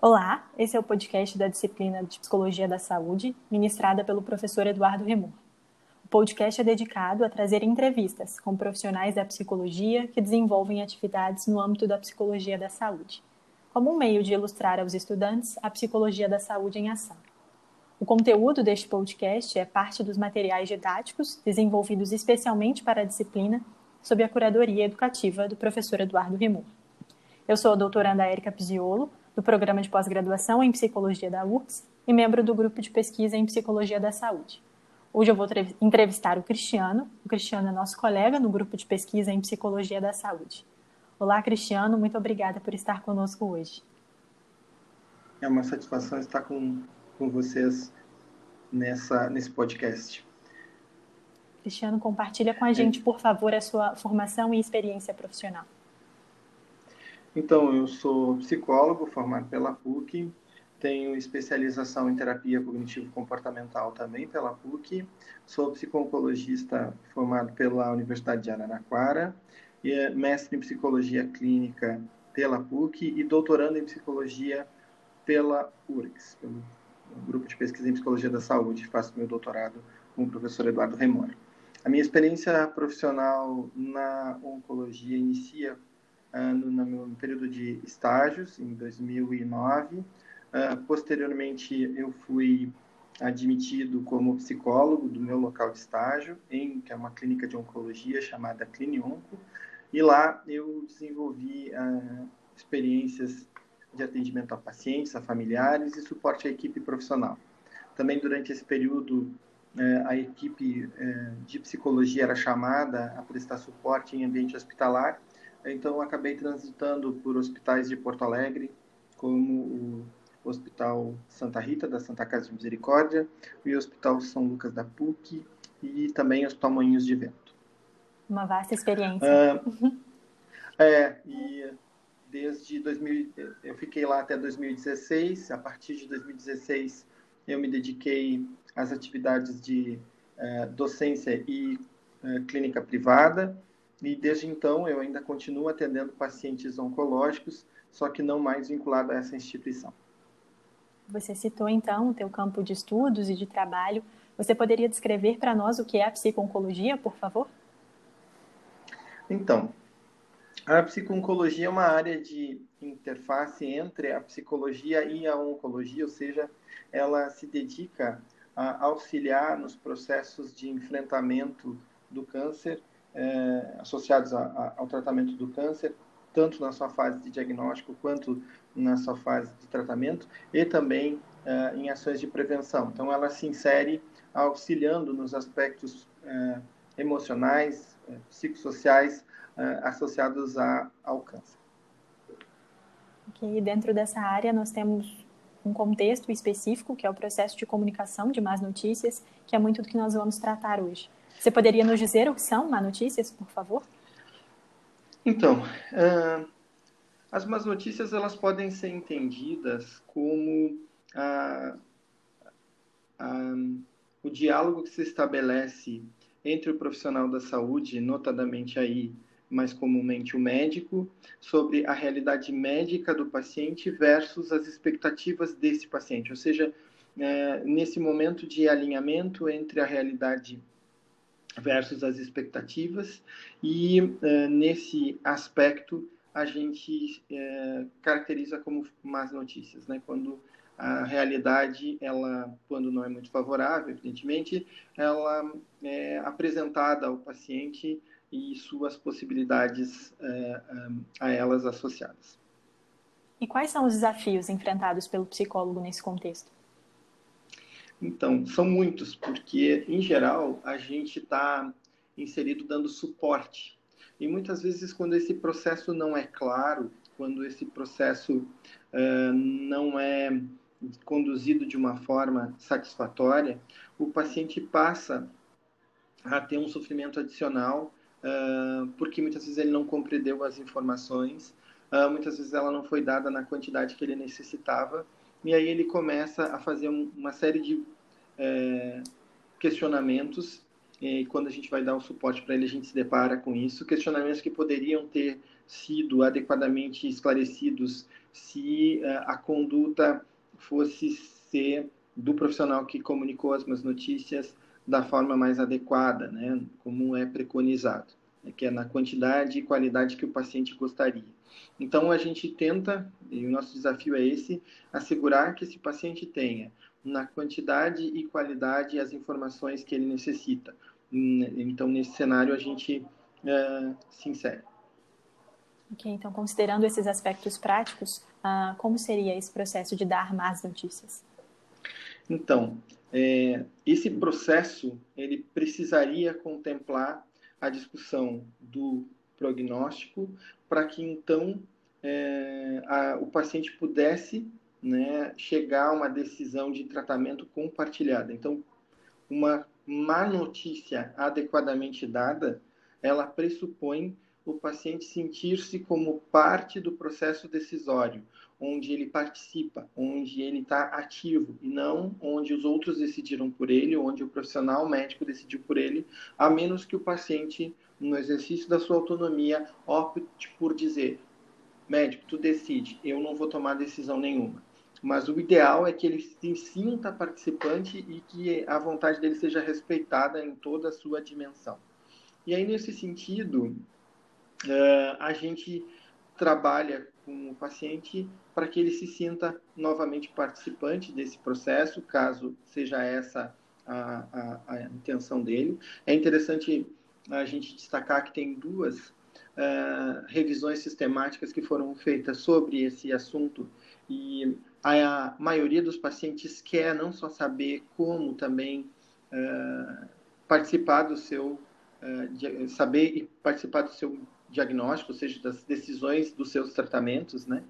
Olá, esse é o podcast da disciplina de Psicologia da Saúde, ministrada pelo professor Eduardo Remor. O podcast é dedicado a trazer entrevistas com profissionais da psicologia que desenvolvem atividades no âmbito da psicologia da saúde, como um meio de ilustrar aos estudantes a psicologia da saúde em ação. O conteúdo deste podcast é parte dos materiais didáticos desenvolvidos especialmente para a disciplina sob a curadoria educativa do professor Eduardo Remor. Eu sou a doutoranda Érica Pisiolo, do Programa de Pós-Graduação em Psicologia da URGS e membro do Grupo de Pesquisa em Psicologia da Saúde. Hoje eu vou entrevistar o Cristiano. O Cristiano é nosso colega no Grupo de Pesquisa em Psicologia da Saúde. Olá, Cristiano, muito obrigada por estar conosco hoje. É uma satisfação estar com, com vocês nessa, nesse podcast. Cristiano, compartilha com a gente, por favor, a sua formação e experiência profissional. Então, eu sou psicólogo formado pela PUC, tenho especialização em terapia cognitivo-comportamental também pela PUC, sou psico-oncologista formado pela Universidade de Araraquara, e é mestre em psicologia clínica pela PUC e doutorando em psicologia pela URGS, pelo Grupo de Pesquisa em Psicologia da Saúde, faço meu doutorado com o professor Eduardo Remor. A minha experiência profissional na oncologia inicia no, meu período de estágios, em 2009. Uh, ah, posteriormente, eu fui admitido como psicólogo do meu local de estágio, em que é uma clínica de oncologia chamada Clinionco, e lá eu desenvolvi uh, experiências de atendimento a pacientes, a familiares e suporte à equipe profissional. Também durante esse período, uh, a equipe uh, de psicologia era chamada a prestar suporte em ambiente hospitalar então, acabei transitando por hospitais de Porto Alegre, como o Hospital Santa Rita, da Santa Casa de Misericórdia, e o Hospital São Lucas da PUC, e também o Hospital Moinhos de Vento. Uma vasta experiência. Uh, é, e desde 2000, eu fiquei lá até 2016. A partir de 2016, eu me dediquei às atividades de uh, docência e uh, clínica privada e desde então eu ainda continuo atendendo pacientes oncológicos, só que não mais vinculado a essa instituição. Você citou então o teu campo de estudos e de trabalho. Você poderia descrever para nós o que é a psico-oncologia, por favor? Então, a psico-oncologia é uma área de interface entre a psicologia e a oncologia, ou seja, ela se dedica a auxiliar nos processos de enfrentamento do câncer é, associados a, a, ao tratamento do câncer, tanto na sua fase de diagnóstico quanto na sua fase de tratamento, e também é, em ações de prevenção. Então, ela se insere auxiliando nos aspectos é, emocionais, é, psicossociais é, associados a, ao câncer. Ok, dentro dessa área nós temos um contexto específico, que é o processo de comunicação de más notícias, que é muito do que nós vamos tratar hoje. Você poderia nos dizer o que são má notícias, por favor? Então, uh, as más notícias elas podem ser entendidas como uh, uh, o diálogo que se estabelece entre o profissional da saúde, notadamente aí mais comumente o médico, sobre a realidade médica do paciente versus as expectativas desse paciente, ou seja, é, nesse momento de alinhamento entre a realidade versus as expectativas e uh, nesse aspecto a gente uh, caracteriza como más notícias, né? Quando a realidade, ela, quando não é muito favorável, evidentemente, ela é apresentada ao paciente e suas possibilidades uh, a elas associadas. E quais são os desafios enfrentados pelo psicólogo nesse contexto? Então, são muitos, porque, em geral, a gente está inserido dando suporte. E muitas vezes, quando esse processo não é claro, quando esse processo uh, não é conduzido de uma forma satisfatória, o paciente passa a ter um sofrimento adicional, uh, porque muitas vezes ele não compreendeu as informações, uh, muitas vezes ela não foi dada na quantidade que ele necessitava, e aí ele começa a fazer uma série de é, questionamentos. E quando a gente vai dar o suporte para ele a gente se depara com isso. Questionamentos que poderiam ter sido adequadamente esclarecidos se uh, a conduta fosse ser do profissional que comunicou as más notícias da forma mais adequada, né, como é preconizado, que é na quantidade e qualidade que o paciente gostaria. Então, a gente tenta, e o nosso desafio é esse, assegurar que esse paciente tenha na quantidade e qualidade as informações que ele necessita. Então, nesse cenário, a gente uh, se insere. Ok, então, considerando esses aspectos práticos, uh, como seria esse processo de dar más notícias? Então, é, esse processo ele precisaria contemplar a discussão do prognóstico para que então é, a, o paciente pudesse né, chegar a uma decisão de tratamento compartilhada. Então, uma má notícia adequadamente dada, ela pressupõe o paciente sentir-se como parte do processo decisório, onde ele participa, onde ele está ativo, e não onde os outros decidiram por ele, onde o profissional médico decidiu por ele, a menos que o paciente, no exercício da sua autonomia, opte por dizer: médico, tu decide, eu não vou tomar decisão nenhuma. Mas o ideal é que ele se sinta participante e que a vontade dele seja respeitada em toda a sua dimensão. E aí, nesse sentido, uh, a gente trabalha com o paciente para que ele se sinta novamente participante desse processo, caso seja essa a, a, a intenção dele. É interessante a gente destacar que tem duas uh, revisões sistemáticas que foram feitas sobre esse assunto e a, maioria dos pacientes quer não só saber como também uh, participar do seu uh, saber e participar do seu diagnóstico, ou seja, das decisões dos seus tratamentos, né?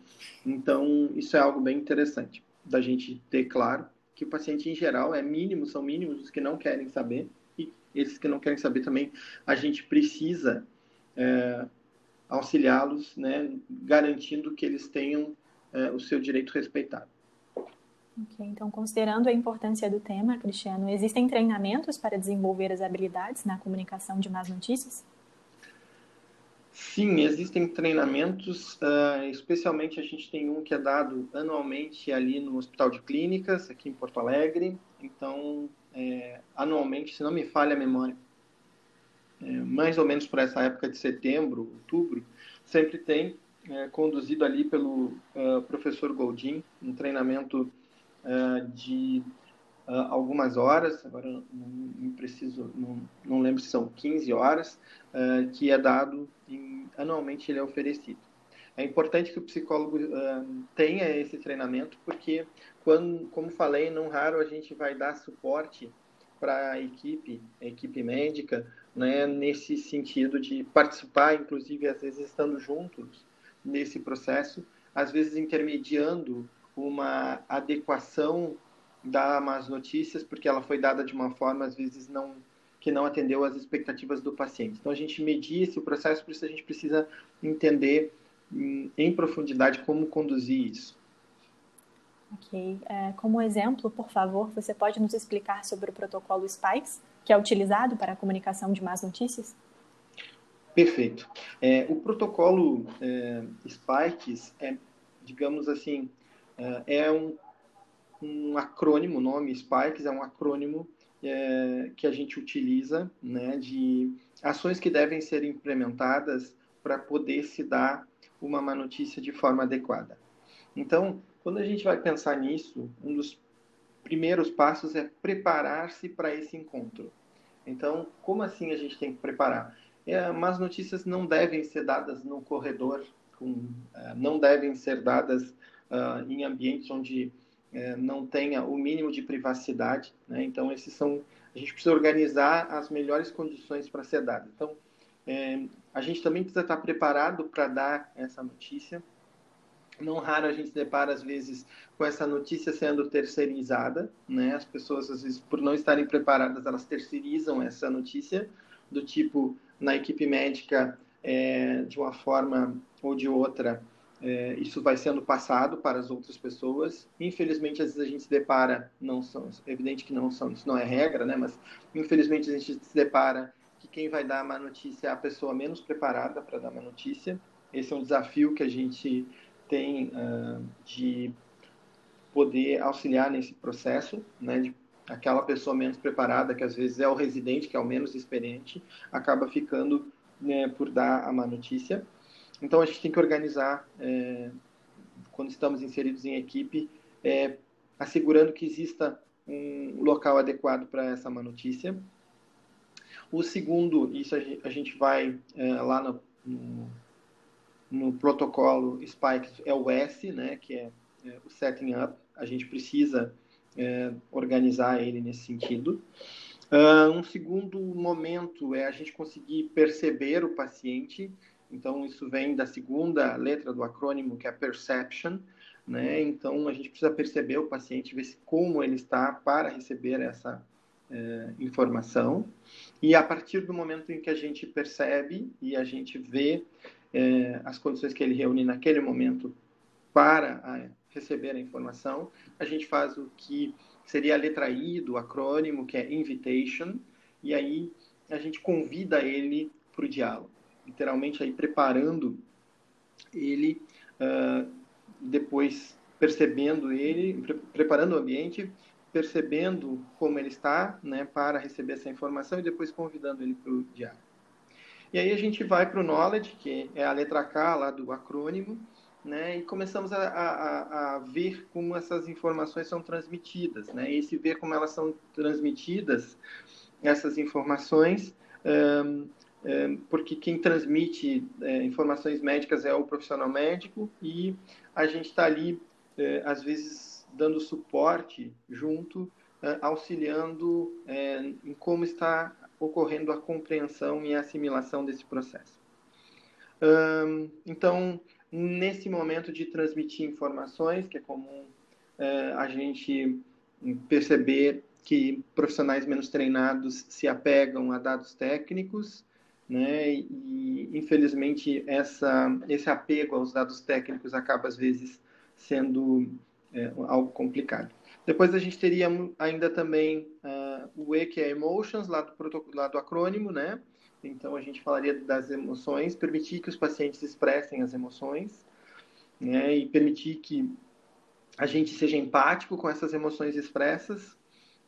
Então, isso é algo bem interessante da gente ter claro que o paciente em geral é mínimo, são mínimos os que não querem saber e esses que não querem saber também a gente precisa é, auxiliá-los, né, garantindo que eles tenham é, o seu direito respeitado. Ok, então considerando a importância do tema, Cristiano, existem treinamentos para desenvolver as habilidades na comunicação de más notícias? Sim, existem treinamentos, uh, especialmente a gente tem um que é dado anualmente ali no Hospital de Clínicas, aqui em Porto Alegre. Então, é, anualmente, se não me falha a memória, é, mais ou menos por essa época de setembro, outubro, sempre tem é, conduzido ali pelo uh, professor Goldin, um treinamento uh, de algumas horas, agora não, preciso, não, não, lembro se são 15 horas, que é dado, anualmente ele é oferecido. É importante que o psicólogo uh, tenha esse treinamento, porque, quando, como falei, não raro a gente vai dar suporte para a equipe, a equipe médica, né, nesse sentido de participar, inclusive, às vezes estando juntos nesse processo, às vezes intermediando uma adequação dar más notícias porque ela foi dada de uma forma às vezes não que não atendeu às expectativas do paciente. Então a gente medir esse processo, por isso a gente precisa entender em, em profundidade como conduzir isso. Ok. É, como exemplo, por favor, você pode nos explicar sobre o protocolo SPIKES, que é utilizado para a comunicação de más notícias? Perfeito. É, o protocolo é, SPIKES é, digamos assim, é, é um um acrônimo, o nome Spikes é um acrônimo é, que a gente utiliza né, de ações que devem ser implementadas para poder se dar uma má notícia de forma adequada. Então, quando a gente vai pensar nisso, um dos primeiros passos é preparar-se para esse encontro. Então, como assim a gente tem que preparar? É, más notícias não devem ser dadas no corredor, com, é, não devem ser dadas uh, em ambientes onde é, não tenha o mínimo de privacidade. Né? Então, esses são. A gente precisa organizar as melhores condições para ser dado. Então, é, a gente também precisa estar preparado para dar essa notícia. Não raro a gente depara, às vezes, com essa notícia sendo terceirizada. Né? As pessoas, às vezes, por não estarem preparadas, elas terceirizam essa notícia, do tipo, na equipe médica, é, de uma forma ou de outra, é, isso vai sendo passado para as outras pessoas. Infelizmente, às vezes a gente se depara, não são, é evidente que não são, isso não é regra, né? Mas infelizmente a gente se depara que quem vai dar a má notícia é a pessoa menos preparada para dar uma notícia. Esse é um desafio que a gente tem uh, de poder auxiliar nesse processo, né, de aquela pessoa menos preparada, que às vezes é o residente, que é o menos experiente, acaba ficando né, por dar a má notícia. Então, a gente tem que organizar, é, quando estamos inseridos em equipe, é, assegurando que exista um local adequado para essa má notícia. O segundo, isso a gente vai é, lá no, no, no, protocolo Spike, é o S, né, que é, é o setting up. A gente precisa é, organizar ele nesse sentido. Uh, um segundo momento é a gente conseguir perceber o paciente. Então, isso vem da segunda letra do acrônimo, que é perception. Né? Então, a gente precisa perceber o paciente, ver como ele está para receber essa é, informação. E a partir do momento em que a gente percebe e a gente vê é, as condições que ele reúne naquele momento para a, receber a informação, a gente faz o que seria a letra I do acrônimo, que é invitation, e aí a gente convida ele para o diálogo, literalmente aí preparando ele, uh, depois percebendo ele, pre preparando o ambiente, percebendo como ele está, né, para receber essa informação e depois convidando ele para o diálogo. E aí a gente vai para o knowledge, que é a letra K lá do acrônimo, né, e começamos a, a, a, ver como essas informações são transmitidas, né, e esse ver como elas são transmitidas, essas informações, um, um, porque quem transmite é, informações médicas é o profissional médico e a gente está ali, é, às vezes, dando suporte junto, é, auxiliando em como está ocorrendo a compreensão e a assimilação desse processo. Então, nesse momento de transmitir informações, que é comum a gente perceber que profissionais menos treinados se apegam a dados técnicos, né? E infelizmente essa esse apego aos dados técnicos acaba às vezes sendo é, algo complicado. Depois a gente teria ainda também uh, o E que é emotions lá do, lá do acrônimo, né? Então, a gente falaria das emoções, permitir que os pacientes expressem as emoções, né, e permitir que a gente seja empático com essas emoções expressas.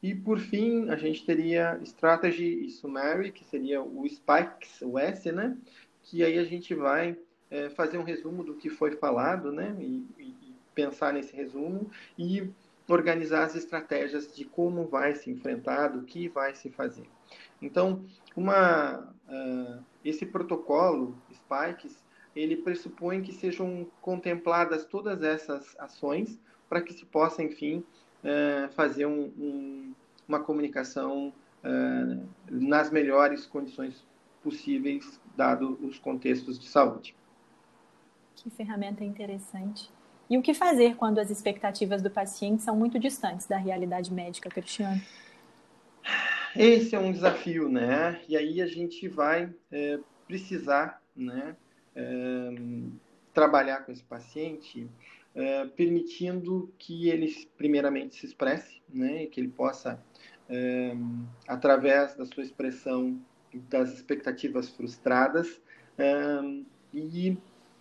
E, por fim, a gente teria strategy e summary, que seria o spikes, o S, né, que aí a gente vai é, fazer um resumo do que foi falado, né, e, e pensar nesse resumo e organizar as estratégias de como vai se enfrentar, do que vai se fazer. Então, uma, uh, esse protocolo Spikes, ele pressupõe que sejam contempladas todas essas ações para que se possa, enfim, uh, fazer um, um, uma comunicação uh, nas melhores condições possíveis, dado os contextos de saúde. Que ferramenta interessante. E o que fazer quando as expectativas do paciente são muito distantes da realidade médica, Cristiano? esse é um desafio, né? E aí a gente vai é, precisar, né, é, trabalhar com esse paciente, é, permitindo que ele primeiramente se expresse, né, que ele possa, é, através da sua expressão das expectativas frustradas, é, e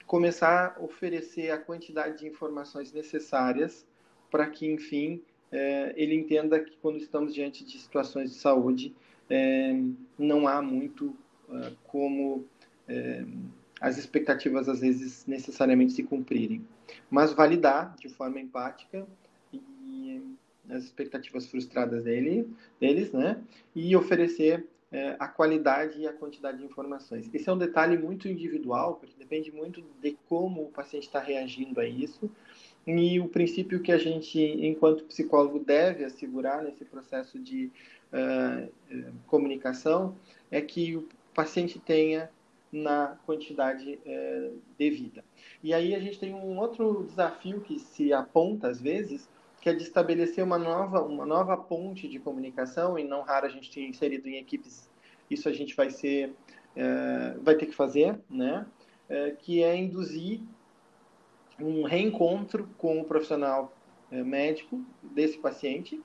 começar a oferecer a quantidade de informações necessárias para que, enfim, é, ele entenda que quando estamos diante de situações de saúde, é, não há muito é, como as expectativas às vezes necessariamente se cumprirem, mas validar de forma empática e as expectativas frustradas dele, deles, né, e oferecer é, a qualidade e a quantidade de informações. Esse é um detalhe muito individual, porque depende muito de como o paciente está reagindo a isso e o princípio que a gente, enquanto psicólogo, deve assegurar nesse processo de uh, comunicação é que o paciente tenha na quantidade uh, devida. E aí a gente tem um outro desafio que se aponta às vezes, que é de estabelecer uma nova, uma nova ponte de comunicação, e não raro a gente tem inserido em equipes, isso a gente vai ser, uh, vai ter que fazer, né? que é induzir um reencontro com o profissional é, médico desse paciente,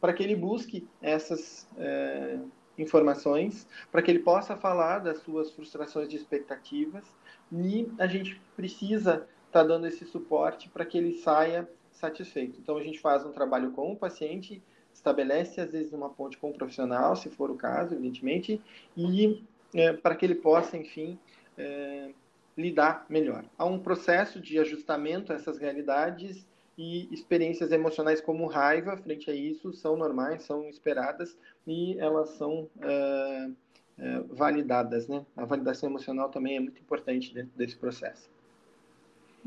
para que ele busque essas é, informações, para que ele possa falar das suas frustrações de expectativas, e a gente precisa está dando esse suporte para que ele saia satisfeito. Então, a gente faz um trabalho com o paciente, estabelece, às vezes, uma ponte com o profissional, se for o caso, evidentemente, e é, para que ele possa, enfim, é, lidar melhor. Há um processo de ajustamento a essas realidades e experiências emocionais como raiva, frente a isso, são normais, são esperadas e elas são é, é, validadas. Né? A validação emocional também é muito importante dentro desse processo.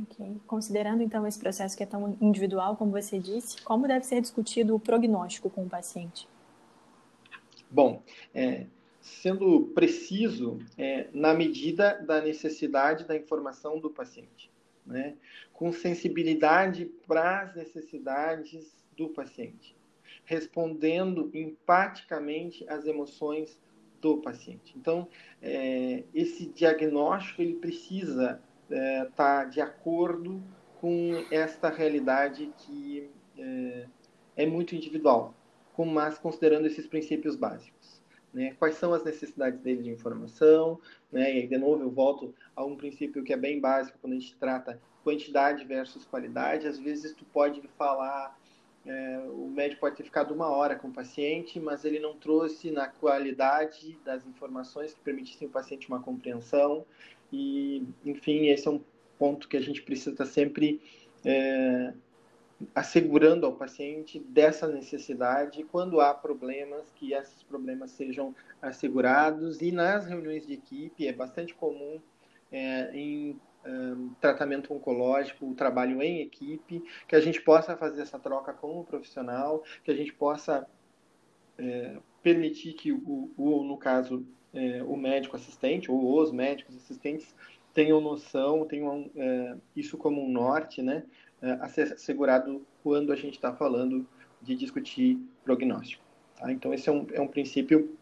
Ok. Considerando então esse processo que é tão individual, como você disse, como deve ser discutido o prognóstico com o paciente? Bom, é, sendo preciso é, na medida da necessidade da informação do paciente, né? com sensibilidade para as necessidades do paciente, respondendo empaticamente às emoções do paciente. Então, é, esse diagnóstico ele precisa estar é, tá de acordo com esta realidade que é, é muito individual, mas considerando esses princípios básicos. Né? Quais são as necessidades dele de informação? Né? E de novo eu volto a um princípio que é bem básico quando a gente trata quantidade versus qualidade. Às vezes tu pode falar é, o médico pode ter ficado uma hora com o paciente, mas ele não trouxe na qualidade das informações que permitissem o paciente uma compreensão. E, enfim, esse é um ponto que a gente precisa estar sempre é, assegurando ao paciente dessa necessidade quando há problemas, que esses problemas sejam assegurados. E nas reuniões de equipe é bastante comum é, em um, tratamento oncológico, o trabalho em equipe, que a gente possa fazer essa troca com o profissional, que a gente possa é, permitir que o, o no caso, é, o médico assistente ou os médicos assistentes tenham noção, tenham é, isso como um norte, né, é, a ser assegurado quando a gente está falando de discutir prognóstico. Tá? Então, esse é um, é um princípio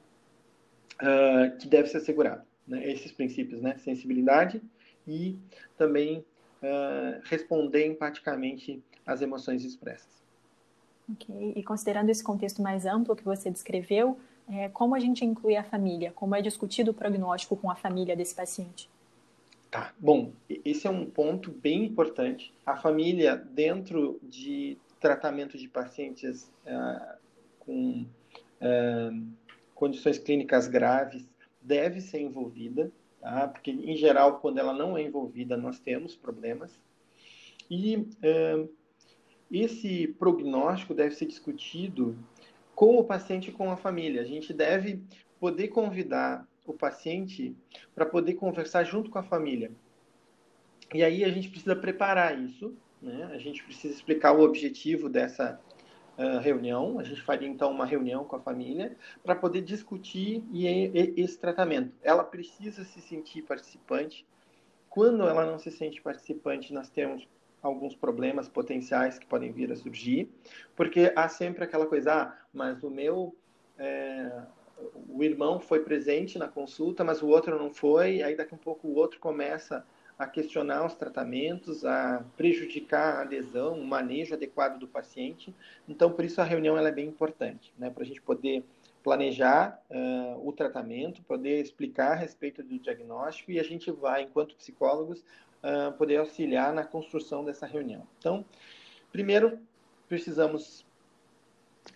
uh, que deve ser assegurado. Né? Esses princípios, né? sensibilidade, e também uh, responder empaticamente às emoções expressas. Ok, e considerando esse contexto mais amplo que você descreveu, é, como a gente inclui a família? Como é discutido o prognóstico com a família desse paciente? Tá, bom, esse é um ponto bem importante. A família, dentro de tratamento de pacientes uh, com uh, condições clínicas graves, deve ser envolvida tá? porque em geral, quando ela não é envolvida, nós temos problemas. E é, esse prognóstico deve ser discutido com o paciente e com a família. A gente deve poder convidar o paciente para poder conversar junto com a família. E aí a gente precisa preparar isso, né? A gente precisa explicar o objetivo dessa uh, reunião. A gente faria então uma reunião com a família para poder discutir e, e, esse tratamento. Ela precisa se sentir participante. Quando ela não se sente participante, nós temos alguns problemas potenciais que podem vir a surgir, porque há sempre aquela coisa, ah, mas o meu é, o irmão foi presente na consulta, mas o outro não foi, aí daqui a um pouco o outro começa a questionar os tratamentos, a prejudicar a adesão, o manejo adequado do paciente. Então, por isso a reunião é bem importante, né? para a gente poder planejar uh, o tratamento, poder explicar a respeito do diagnóstico e a gente vai, enquanto psicólogos, uh, poder auxiliar na construção dessa reunião. Então, primeiro, precisamos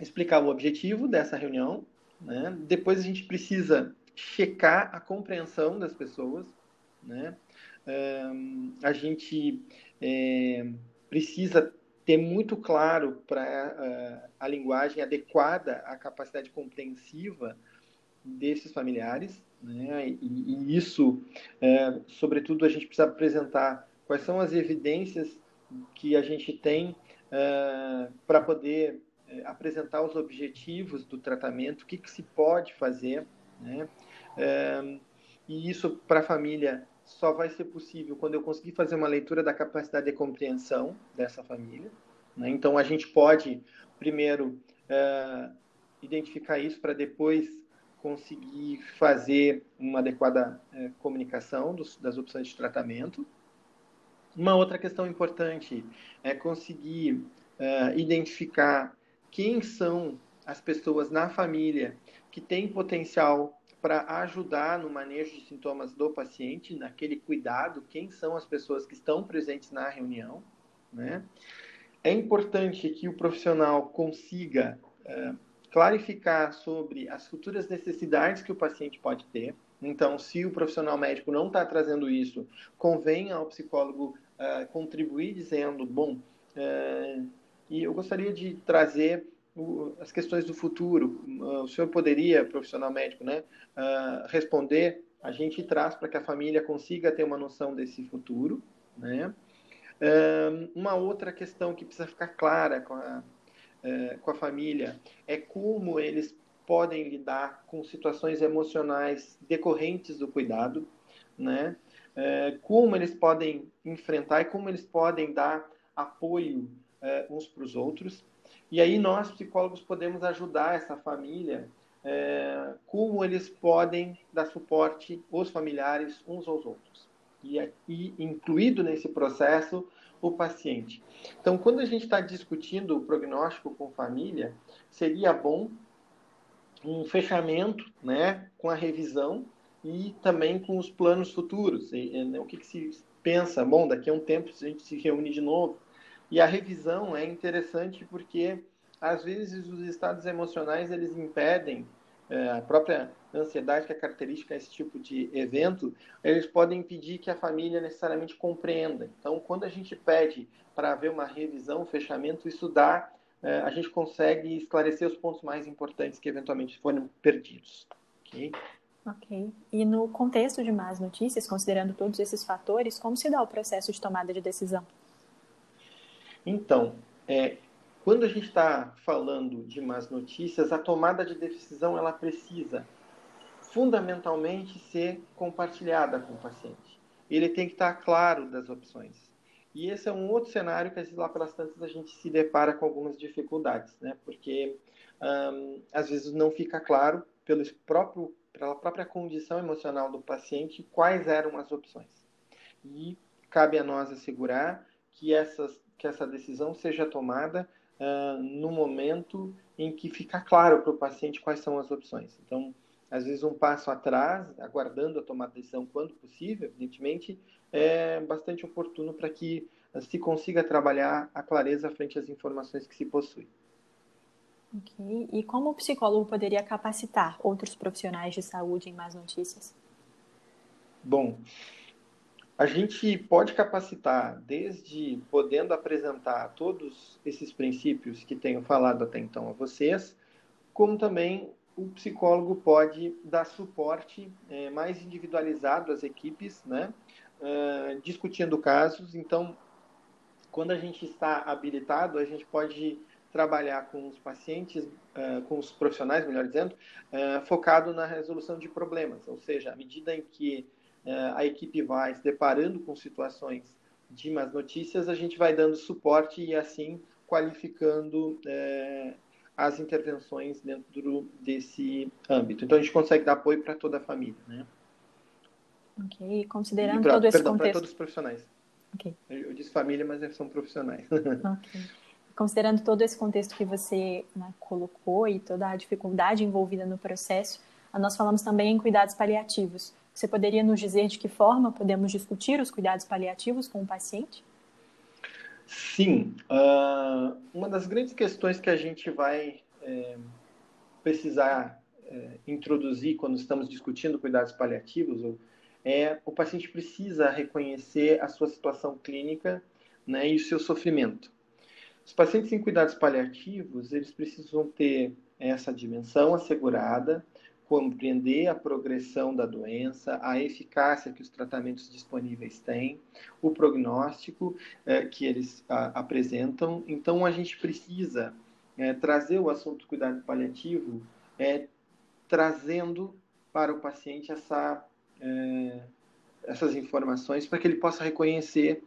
explicar o objetivo dessa reunião, né? depois a gente precisa checar a compreensão das pessoas, né? a gente é, precisa ter muito claro para a linguagem adequada à capacidade compreensiva desses familiares, né? e, e, isso, é, sobretudo, a gente precisa apresentar quais são as evidências que a gente tem é, para poder é, apresentar os objetivos do tratamento, o que, que se pode fazer, né? É, e isso para a família só vai ser possível quando eu conseguir fazer uma leitura da capacidade de compreensão dessa família. Né? Então, a gente pode, primeiro, é, identificar isso para depois conseguir fazer uma adequada é, comunicação dos, das opções de tratamento. Uma outra questão importante é conseguir é, identificar quem são as pessoas na família que têm potencial para ajudar no manejo de sintomas do paciente, naquele cuidado, quem são as pessoas que estão presentes na reunião, né? É importante que o profissional consiga uh, clarificar sobre as futuras necessidades que o paciente pode ter. Então, se o profissional médico não está trazendo isso, convém ao psicólogo uh, contribuir dizendo, bom, uh, e eu gostaria de trazer as questões do futuro. Uh, o senhor poderia, profissional médico, né, responder? A gente traz para que a família consiga ter uma noção desse futuro, né? uma outra questão que precisa ficar clara com a, com a família é como eles podem lidar com situações emocionais decorrentes do cuidado, né? É, como eles podem enfrentar e como eles podem dar apoio é, uns para os outros. E aí nós, psicólogos, podemos ajudar essa família, é, como eles podem dar suporte aos familiares uns aos outros. E, e incluído nesse processo, o paciente. Então, quando a gente está discutindo o prognóstico com família, seria bom um fechamento né, com a revisão e também com os planos futuros. E, e, né, o que, que, se pensa? Bom, daqui a um tempo a gente se reúne de novo. E a revisão é interessante porque, às vezes, os estados emocionais eles impedem é, a própria ansiedade, que é característica desse tipo de evento, eles podem impedir que a família necessariamente compreenda. Então, quando a gente pede para haver uma revisão, um fechamento, isso dá é, a gente consegue esclarecer os pontos mais importantes que eventualmente foram perdidos. Ok? Ok. E no contexto de más notícias, considerando todos esses fatores, como se dá o processo de tomada de decisão? Então, é, quando a gente está falando de más notícias, a tomada de decisão ela precisa fundamentalmente ser compartilhada com o paciente. Ele tem que estar tá claro das opções. E esse é um outro cenário que, às vezes, lá pelas tantas, a gente se depara com algumas dificuldades, né? Porque, às vezes, não fica claro, pelo próprio, pela própria condição emocional do paciente, quais eram as opções. E cabe a nós assegurar que, essas, que essa decisão seja tomada uh, no momento em que fica claro para o paciente quais são as opções. Então, às vezes um passo atrás, aguardando a tomada de decisão quando possível, evidentemente, é bastante oportuno para que se consiga trabalhar a clareza frente às informações que se possui. Ok. E como o psicólogo poderia capacitar outros profissionais de saúde em más notícias? Bom, a gente pode capacitar desde podendo apresentar todos esses princípios que tenho falado até então a vocês, como também o psicólogo pode dar suporte é, mais individualizado às equipes, né? Uh, discutindo casos. Então, quando a gente está habilitado, a gente pode trabalhar com os pacientes, uh, com os profissionais, melhor dizendo, uh, focado na resolução de problemas. Ou seja, à medida em que a equipe vai se deparando com situações de más notícias, a gente vai dando suporte e assim qualificando as intervenções dentro desse âmbito. Então a gente consegue dar apoio para toda a família, né? Ok, considerando pra, todo esse perdão, contexto. para todos os profissionais. Ok. Eu, eu disse família, mas eles são profissionais. ok. Considerando todo esse contexto que você né, colocou e toda a dificuldade envolvida no processo, nós falamos também em cuidados paliativos. Você poderia nos dizer de que forma podemos discutir os cuidados paliativos com o paciente? Sim, uh, uma das grandes questões que a gente vai é, precisar é, introduzir quando estamos discutindo cuidados paliativos é o paciente precisa reconhecer a sua situação clínica né, e o seu sofrimento. Os pacientes em cuidados paliativos eles precisam ter essa dimensão assegurada compreender a progressão da doença, a eficácia que os tratamentos disponíveis têm, o prognóstico é, que eles a, apresentam. Então, a gente precisa é, trazer o assunto do cuidado paliativo, é, trazendo para o paciente essa, essas informações para que ele possa reconhecer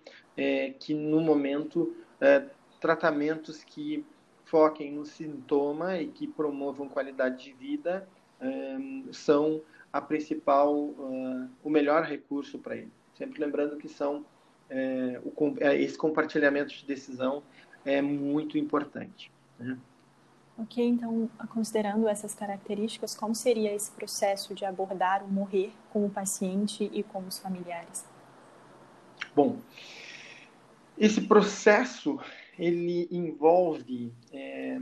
que, no momento, tratamentos que foquem no sintoma e que promovam qualidade de vida são a principal, uh, o melhor recurso para ele. Sempre lembrando que são é, o, é, esse compartilhamento de decisão é muito importante. Né? Ok, então, considerando essas características, como seria esse processo de abordar o morrer com o paciente e com os familiares? Bom, esse processo ele envolve é,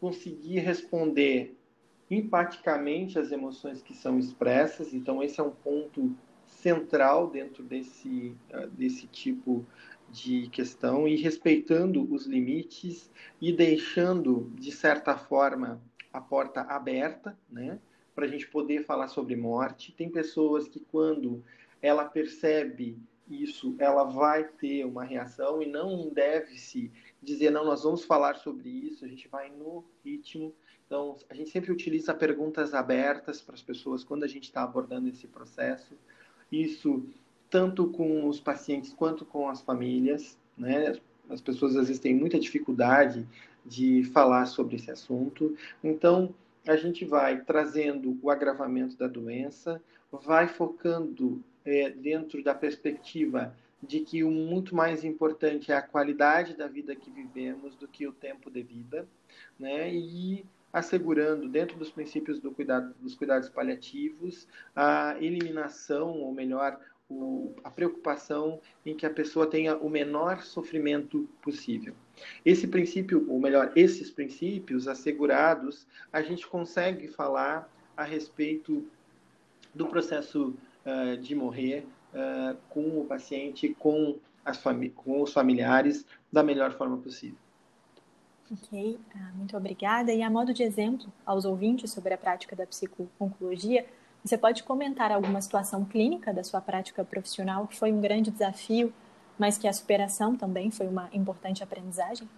conseguir responder empaticamente às emoções que são expressas. Então, esse é um ponto central dentro desse, ah, desse tipo de questão e respeitando os limites e deixando, de certa forma, a porta aberta, né? Para a gente poder falar sobre morte. Tem pessoas que, quando ela percebe isso, ela vai ter uma reação e não deve-se dizer, não, nós vamos falar sobre isso, a gente vai no ritmo. Então, a gente sempre utiliza perguntas abertas para as pessoas quando a gente está abordando esse processo. Isso tanto com os pacientes quanto com as famílias, né? As pessoas às vezes têm muita dificuldade de falar sobre esse assunto. Então, a gente vai trazendo o agravamento da doença, vai focando é, dentro da perspectiva de que o muito mais importante é a qualidade da vida que vivemos do que o tempo de vida, né? E assegurando, dentro dos princípios do cuidado, dos cuidados paliativos, a eliminação, ou melhor, o, a preocupação em que a pessoa tenha o menor sofrimento possível. Esse princípio, ou melhor, esses princípios assegurados, a gente consegue falar a respeito do processo uh, de morrer uh, com o paciente, com, as com os familiares, da melhor forma possível. Ok, ah, muito obrigada. E a modo de exemplo aos ouvintes sobre a prática da psico-oncologia, você pode comentar alguma situação clínica da sua prática profissional que foi um grande desafio, mas que a superação também foi uma importante aprendizagem?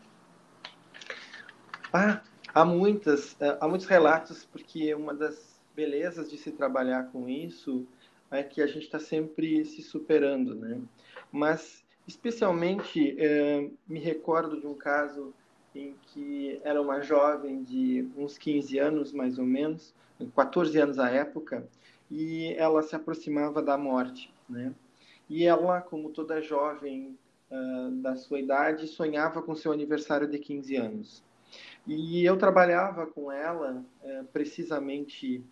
Ah, há muitas, eh, há muitos relatos, porque uma das belezas de se trabalhar com isso é que a gente está sempre se superando, né? Mas, especialmente, é, me recordo de um caso em que era uma jovem de uns 15 anos, mais ou menos, 14 anos à época, e ela se aproximava da morte, né? E ela, como toda jovem uh, da sua idade, sonhava com seu aniversário de 15 anos. E eu trabalhava com ela, uh, precisamente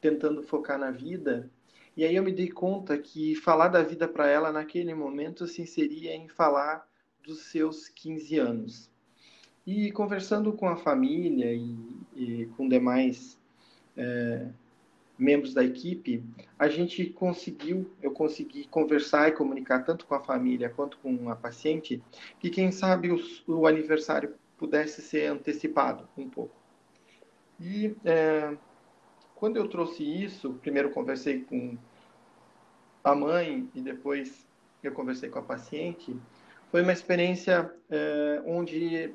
tentando focar na vida, e aí eu me dei conta que falar da vida para ela naquele momento assim seria em falar dos seus 15 anos. E conversando com a família e, e com demais é, membros da equipe, a gente conseguiu, eu consegui conversar e comunicar tanto com a família quanto com a paciente, que quem sabe o, o aniversário pudesse ser antecipado um pouco. E é, quando eu trouxe isso, primeiro conversei com a mãe e depois eu conversei com a paciente, foi uma experiência é, onde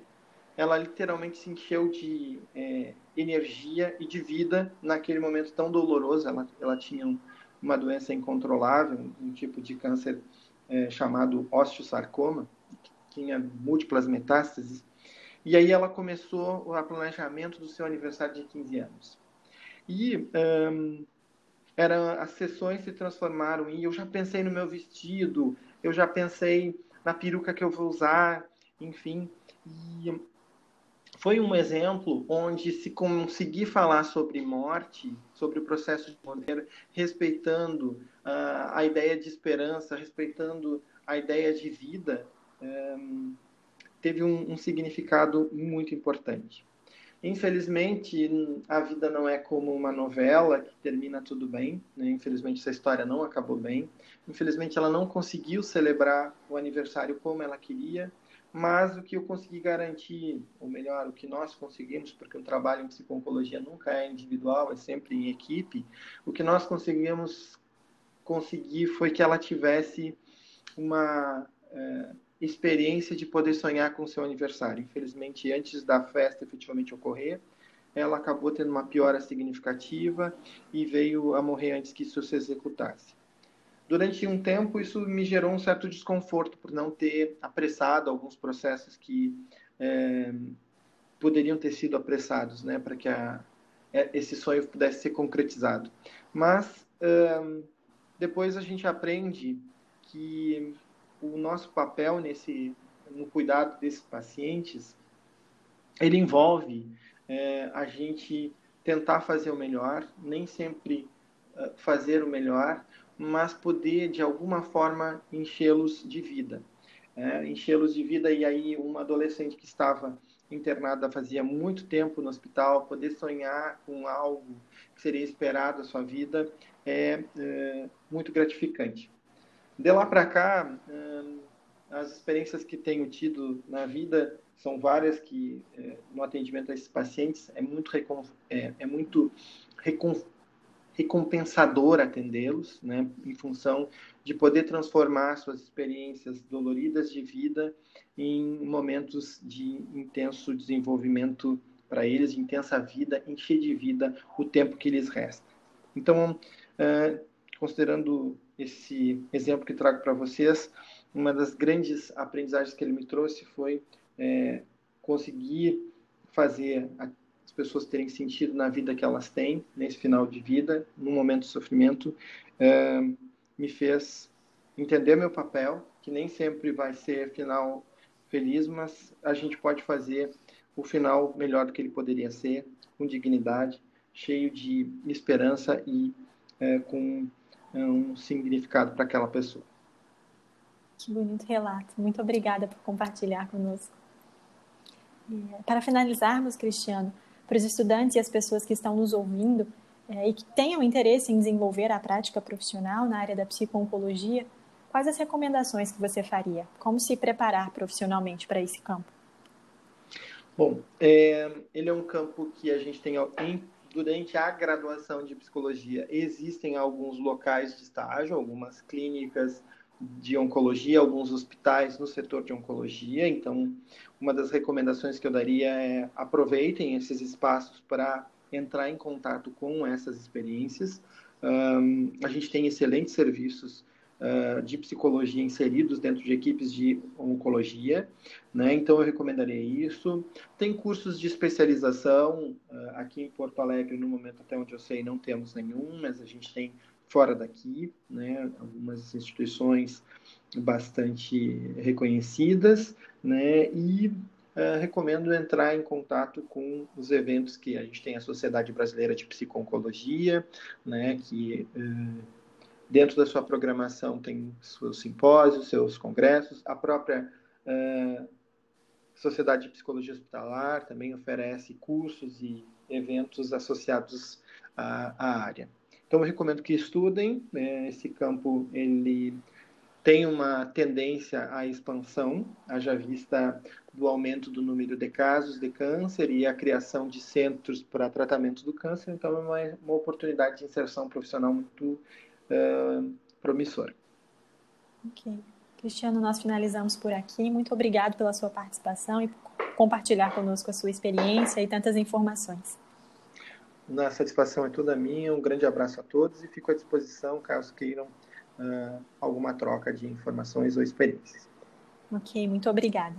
ela literalmente se encheu de é, energia e de vida naquele momento tão doloroso. Ela, ela tinha um, uma doença incontrolável, um, tipo de câncer é, chamado osteosarcoma, que tinha múltiplas metástases. E aí ela começou o planejamento do seu aniversário de 15 anos. E um, era, as sessões se transformaram em eu já pensei no meu vestido, eu já pensei na peruca que eu vou usar, enfim. E foi um exemplo onde se conseguir falar sobre morte, sobre o processo de morrer, respeitando uh, a ideia de esperança, respeitando a ideia de vida, um, teve um, um significado muito importante. Infelizmente, a vida não é como uma novela que termina tudo bem. Né? Infelizmente, essa história não acabou bem. Infelizmente, ela não conseguiu celebrar o aniversário como ela queria mas o que eu consegui garantir, ou melhor, o que nós conseguimos, porque o trabalho em psicologia nunca é individual, é sempre em equipe, o que nós conseguimos conseguir foi que ela tivesse uma é, experiência de poder sonhar com seu aniversário. Infelizmente, antes da festa efetivamente ocorrer, ela acabou tendo uma piora significativa e veio a morrer antes que isso se executasse. Durante um tempo, isso me gerou um certo desconforto por não ter apressado alguns processos que é, poderiam ter sido apressados, né, para que a, é, esse sonho pudesse ser concretizado. Mas é, depois a gente aprende que o nosso papel nesse no cuidado desses pacientes ele envolve é, a gente tentar fazer o melhor, nem sempre uh, fazer o melhor, mas poder de alguma forma enchê-los de vida. É, enchê-los de vida e aí uma adolescente que estava internada fazia muito tempo no hospital, poder sonhar com algo que seria esperado da sua vida é, é muito gratificante. De lá para cá, hum, as experiências que tenho tido na vida são várias que é, no atendimento a esses pacientes é muito recom é, é, muito recom recompensador atendê-los, né, em função de poder transformar suas experiências doloridas de vida em momentos de intenso desenvolvimento para eles, de intensa vida, encher de vida o tempo que lhes resta. Então, é, considerando esse exemplo que trago para vocês, uma das grandes aprendizagens que ele me trouxe foi é, conseguir fazer as pessoas terem sentido na vida que elas têm, nesse final de vida, no momento de sofrimento, é, me fez entender meu papel, que nem sempre vai ser final feliz, mas a gente pode fazer o final melhor do que ele poderia ser, com dignidade, cheio de esperança e é, com é, um significado para aquela pessoa. Que bonito relato. Muito obrigada por compartilhar conosco. Para finalizarmos, Cristiano, para os estudantes e as pessoas que estão nos ouvindo é, e que tenham interesse em desenvolver a prática profissional na área da psico-oncologia, quais as recomendações que você faria? Como se preparar profissionalmente para esse campo? Bom, é, ele é um campo que a gente tem em, durante a graduação de psicologia. Existem alguns locais de estágio, algumas clínicas de oncologia, alguns hospitais no setor de oncologia. Então, uma das recomendações que eu daria é aproveitem esses espaços para entrar em contato com essas experiências. Um, a gente tem excelentes serviços uh, de psicologia inseridos dentro de equipes de oncologia, né? Então, eu recomendaria isso. Tem cursos de especialização uh, aqui em Porto Alegre, no momento até onde eu sei, não temos nenhum, mas a gente tem fora daqui, né? Algumas instituições bastante reconhecidas, né? E uh, recomendo entrar em contato com os eventos que a gente tem a Sociedade Brasileira de Psico-Oncologia, né? Que uh, dentro da sua programação tem seus simpósios, seus congressos, a própria uh, Sociedade de Psicologia Hospitalar também oferece cursos e eventos associados à, à área. Então, eu recomendo que estudem. Né? Esse campo ele tem uma tendência à expansão, haja vista do aumento do número de casos de câncer e a criação de centros para tratamento do câncer. Então, é uma, uma oportunidade de inserção profissional muito uh, promissora. Ok. Cristiano, nós finalizamos por aqui. Muito obrigado pela sua participação e por compartilhar conosco a sua experiência e tantas informações. A satisfação é toda minha. Um grande abraço a todos e fico à disposição caso queiram uh, alguma troca de informações ou experiências. Ok, muito obrigada.